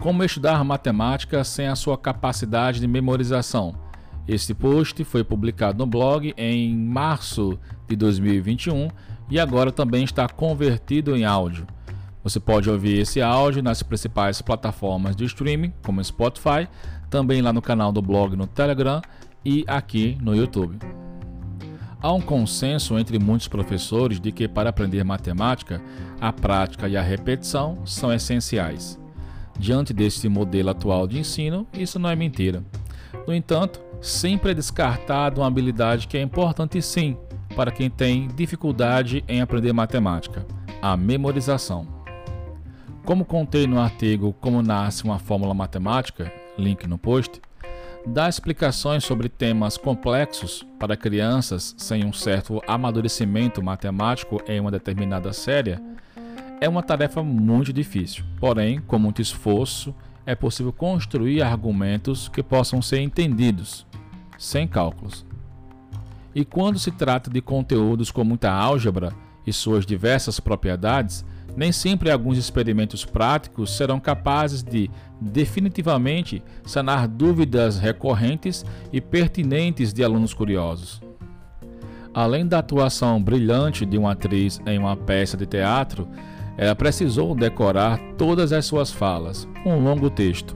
Como estudar matemática sem a sua capacidade de memorização? Este post foi publicado no blog em março de 2021 e agora também está convertido em áudio. Você pode ouvir esse áudio nas principais plataformas de streaming, como Spotify, também lá no canal do blog no Telegram e aqui no YouTube. Há um consenso entre muitos professores de que para aprender matemática, a prática e a repetição são essenciais. Diante deste modelo atual de ensino, isso não é mentira. No entanto, sempre é descartada uma habilidade que é importante sim para quem tem dificuldade em aprender matemática: a memorização. Como contei no artigo Como Nasce uma Fórmula Matemática, link no post, dá explicações sobre temas complexos para crianças sem um certo amadurecimento matemático em uma determinada série é uma tarefa muito difícil, porém, com muito esforço, é possível construir argumentos que possam ser entendidos, sem cálculos. E quando se trata de conteúdos com muita álgebra e suas diversas propriedades, nem sempre alguns experimentos práticos serão capazes de definitivamente sanar dúvidas recorrentes e pertinentes de alunos curiosos. Além da atuação brilhante de uma atriz em uma peça de teatro, ela precisou decorar todas as suas falas, um longo texto.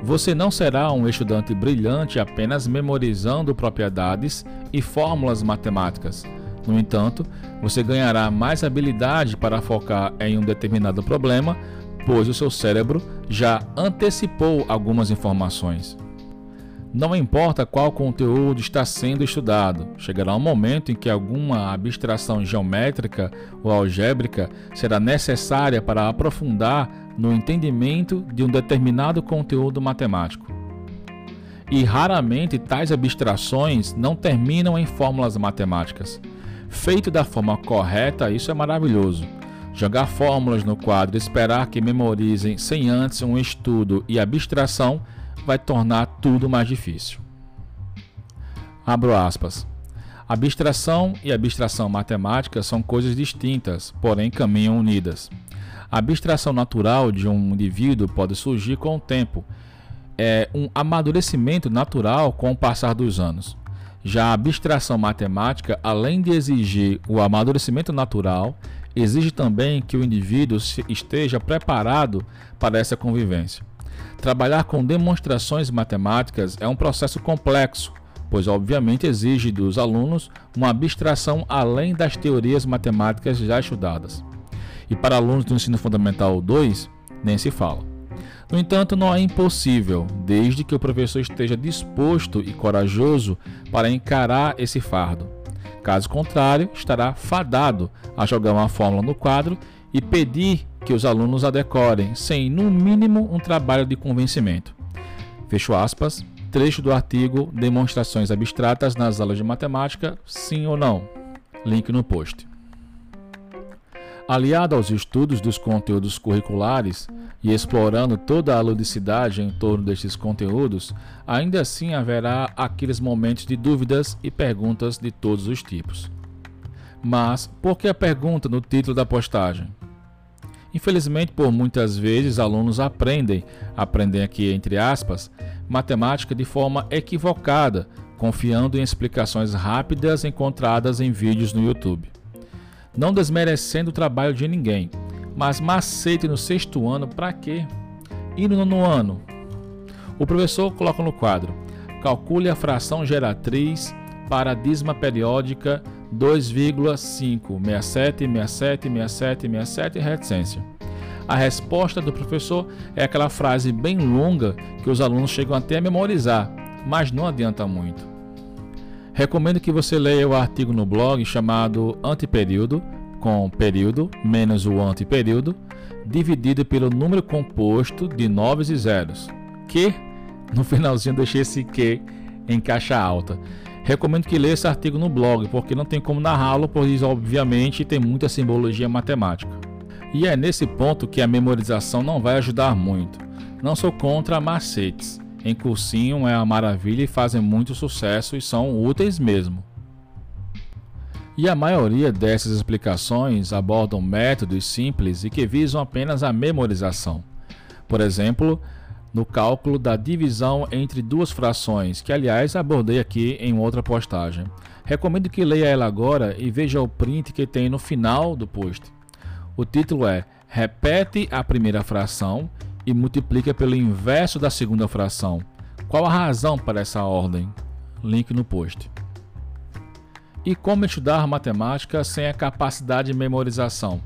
Você não será um estudante brilhante apenas memorizando propriedades e fórmulas matemáticas. No entanto, você ganhará mais habilidade para focar em um determinado problema, pois o seu cérebro já antecipou algumas informações. Não importa qual conteúdo está sendo estudado, chegará um momento em que alguma abstração geométrica ou algébrica será necessária para aprofundar no entendimento de um determinado conteúdo matemático. E raramente tais abstrações não terminam em fórmulas matemáticas. Feito da forma correta, isso é maravilhoso. Jogar fórmulas no quadro e esperar que memorizem sem antes um estudo e abstração vai tornar tudo mais difícil. Abro aspas. Abstração e abstração matemática são coisas distintas, porém caminham unidas. A abstração natural de um indivíduo pode surgir com o tempo, é um amadurecimento natural com o passar dos anos. Já a abstração matemática, além de exigir o amadurecimento natural, exige também que o indivíduo esteja preparado para essa convivência. Trabalhar com demonstrações matemáticas é um processo complexo, pois obviamente exige dos alunos uma abstração além das teorias matemáticas já estudadas. E para alunos do ensino fundamental 2, nem se fala. No entanto, não é impossível, desde que o professor esteja disposto e corajoso para encarar esse fardo. Caso contrário, estará fadado a jogar uma fórmula no quadro e pedir que os alunos a decorem, sem, no mínimo, um trabalho de convencimento. Fecho aspas, trecho do artigo Demonstrações abstratas nas aulas de matemática, sim ou não? Link no post. Aliado aos estudos dos conteúdos curriculares e explorando toda a ludicidade em torno destes conteúdos, ainda assim haverá aqueles momentos de dúvidas e perguntas de todos os tipos. Mas por que a pergunta no título da postagem? Infelizmente, por muitas vezes, alunos aprendem, aprendem aqui entre aspas, matemática de forma equivocada, confiando em explicações rápidas encontradas em vídeos no YouTube. Não desmerecendo o trabalho de ninguém, mas macete no sexto ano para quê? E no nono ano? O professor coloca no quadro: calcule a fração geratriz para a dízima periódica 2,5, 67, 67, 67, 67 reticência. A resposta do professor é aquela frase bem longa que os alunos chegam até a memorizar, mas não adianta muito. Recomendo que você leia o artigo no blog chamado Antiperíodo, com período menos o antiperíodo, dividido pelo número composto de noves e zeros, que no finalzinho deixei esse que em caixa alta. Recomendo que leia esse artigo no blog, porque não tem como narrá-lo, pois obviamente tem muita simbologia matemática. E é nesse ponto que a memorização não vai ajudar muito. Não sou contra macetes. Em cursinho é uma maravilha e fazem muito sucesso e são úteis mesmo. E a maioria dessas explicações abordam métodos simples e que visam apenas a memorização. Por exemplo, no cálculo da divisão entre duas frações, que aliás abordei aqui em outra postagem. Recomendo que leia ela agora e veja o print que tem no final do post. O título é Repete a primeira fração e multiplica pelo inverso da segunda fração. Qual a razão para essa ordem? Link no post. E como estudar matemática sem a capacidade de memorização?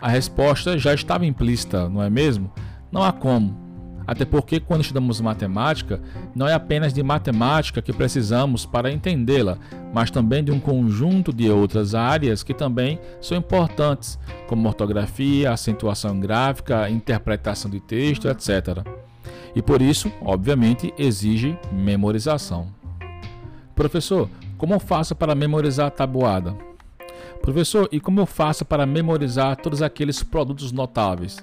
A resposta já estava implícita, não é mesmo? Não há como. Até porque, quando estudamos matemática, não é apenas de matemática que precisamos para entendê-la, mas também de um conjunto de outras áreas que também são importantes, como ortografia, acentuação gráfica, interpretação de texto, etc. E por isso, obviamente, exige memorização. Professor, como eu faço para memorizar a tabuada? Professor, e como eu faço para memorizar todos aqueles produtos notáveis?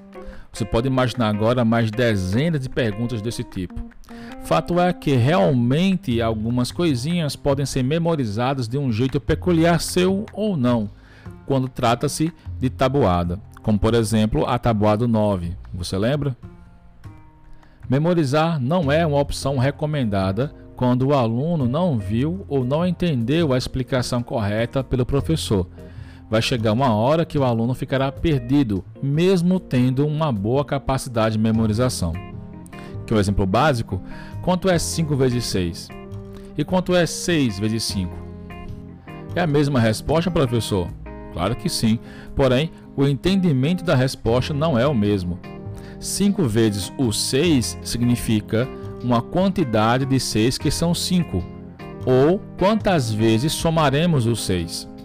Você pode imaginar agora mais dezenas de perguntas desse tipo. Fato é que realmente algumas coisinhas podem ser memorizadas de um jeito peculiar seu ou não, quando trata-se de tabuada, como por exemplo a tabuada 9. Você lembra? Memorizar não é uma opção recomendada quando o aluno não viu ou não entendeu a explicação correta pelo professor vai chegar uma hora que o aluno ficará perdido, mesmo tendo uma boa capacidade de memorização. Que o um exemplo básico, quanto é 5 vezes 6? E quanto é 6 vezes 5? É a mesma resposta, professor? Claro que sim, porém, o entendimento da resposta não é o mesmo. 5 vezes o 6 significa uma quantidade de 6 que são 5, ou quantas vezes somaremos os 6.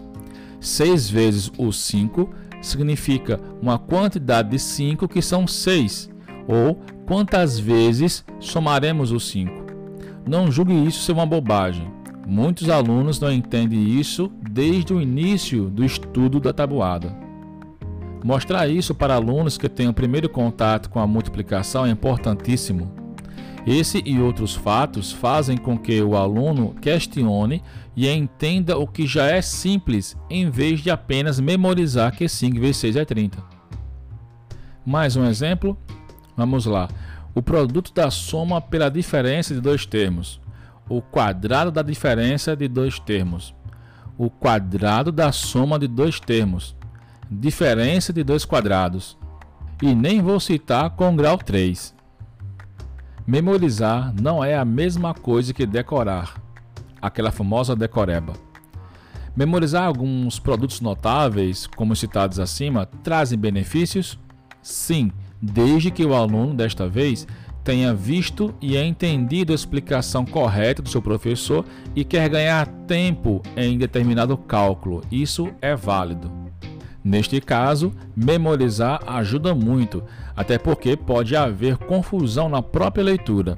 6 vezes o 5 significa uma quantidade de 5 que são 6, ou quantas vezes somaremos o 5. Não julgue isso ser uma bobagem. Muitos alunos não entendem isso desde o início do estudo da tabuada. Mostrar isso para alunos que têm o primeiro contato com a multiplicação é importantíssimo. Esse e outros fatos fazem com que o aluno questione e entenda o que já é simples, em vez de apenas memorizar que 5 vezes 6 é 30. Mais um exemplo? Vamos lá. O produto da soma pela diferença de dois termos. O quadrado da diferença de dois termos. O quadrado da soma de dois termos. Diferença de dois quadrados. E nem vou citar com grau 3. Memorizar não é a mesma coisa que decorar, aquela famosa decoreba. Memorizar alguns produtos notáveis, como citados acima, trazem benefícios? Sim, desde que o aluno, desta vez, tenha visto e entendido a explicação correta do seu professor e quer ganhar tempo em determinado cálculo. Isso é válido. Neste caso, memorizar ajuda muito, até porque pode haver confusão na própria leitura.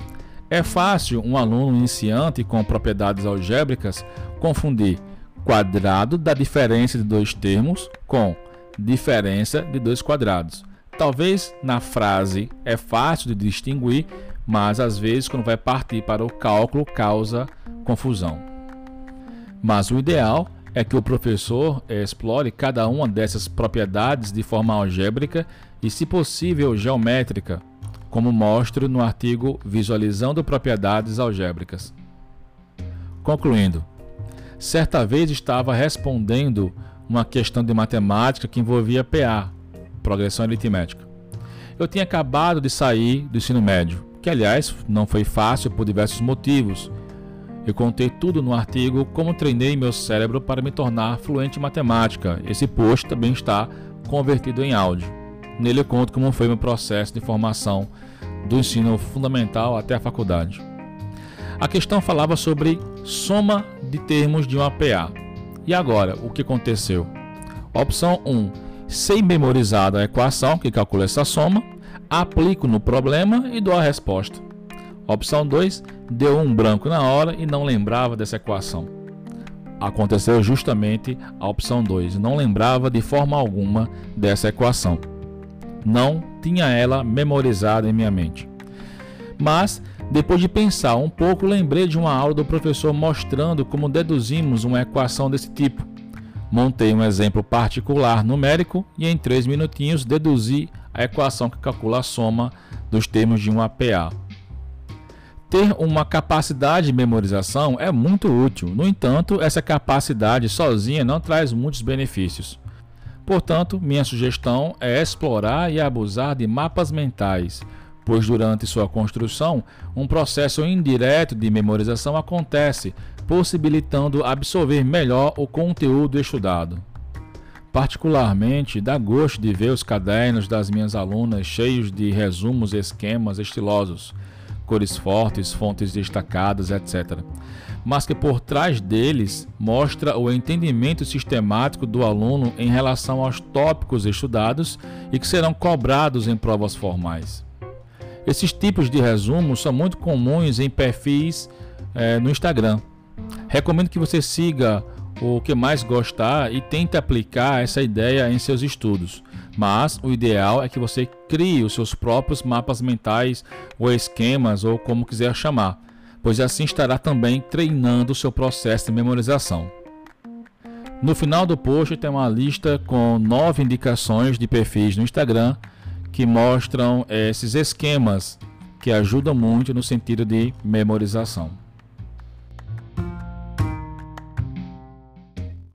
É fácil um aluno iniciante com propriedades algébricas confundir quadrado da diferença de dois termos com diferença de dois quadrados. Talvez na frase é fácil de distinguir, mas às vezes quando vai partir para o cálculo causa confusão. Mas o ideal é que o professor explore cada uma dessas propriedades de forma algébrica e, se possível, geométrica, como mostro no artigo Visualizando Propriedades Algébricas. Concluindo, certa vez estava respondendo uma questão de matemática que envolvia PA, progressão aritmética. Eu tinha acabado de sair do ensino médio, que aliás não foi fácil por diversos motivos, eu contei tudo no artigo Como treinei meu cérebro para me tornar fluente em matemática. Esse post também está convertido em áudio. Nele eu conto como foi meu processo de formação do ensino fundamental até a faculdade. A questão falava sobre soma de termos de uma PA. E agora, o que aconteceu? Opção 1. Sei memorizada a equação que calcula essa soma, aplico no problema e dou a resposta. Opção 2, deu um branco na hora e não lembrava dessa equação. Aconteceu justamente a opção 2, não lembrava de forma alguma dessa equação. Não tinha ela memorizada em minha mente. Mas, depois de pensar um pouco, lembrei de uma aula do professor mostrando como deduzimos uma equação desse tipo. Montei um exemplo particular numérico e em três minutinhos deduzi a equação que calcula a soma dos termos de um APA. Ter uma capacidade de memorização é muito útil, no entanto, essa capacidade sozinha não traz muitos benefícios. Portanto, minha sugestão é explorar e abusar de mapas mentais, pois durante sua construção, um processo indireto de memorização acontece, possibilitando absorver melhor o conteúdo estudado. Particularmente, dá gosto de ver os cadernos das minhas alunas cheios de resumos esquemas estilosos, cores fortes, fontes destacadas, etc. Mas que por trás deles mostra o entendimento sistemático do aluno em relação aos tópicos estudados e que serão cobrados em provas formais. Esses tipos de resumos são muito comuns em perfis é, no Instagram. Recomendo que você siga o que mais gostar e tente aplicar essa ideia em seus estudos. Mas o ideal é que você crie os seus próprios mapas mentais ou esquemas ou como quiser chamar, pois assim estará também treinando o seu processo de memorização. No final do post tem uma lista com nove indicações de perfis no Instagram que mostram esses esquemas que ajudam muito no sentido de memorização.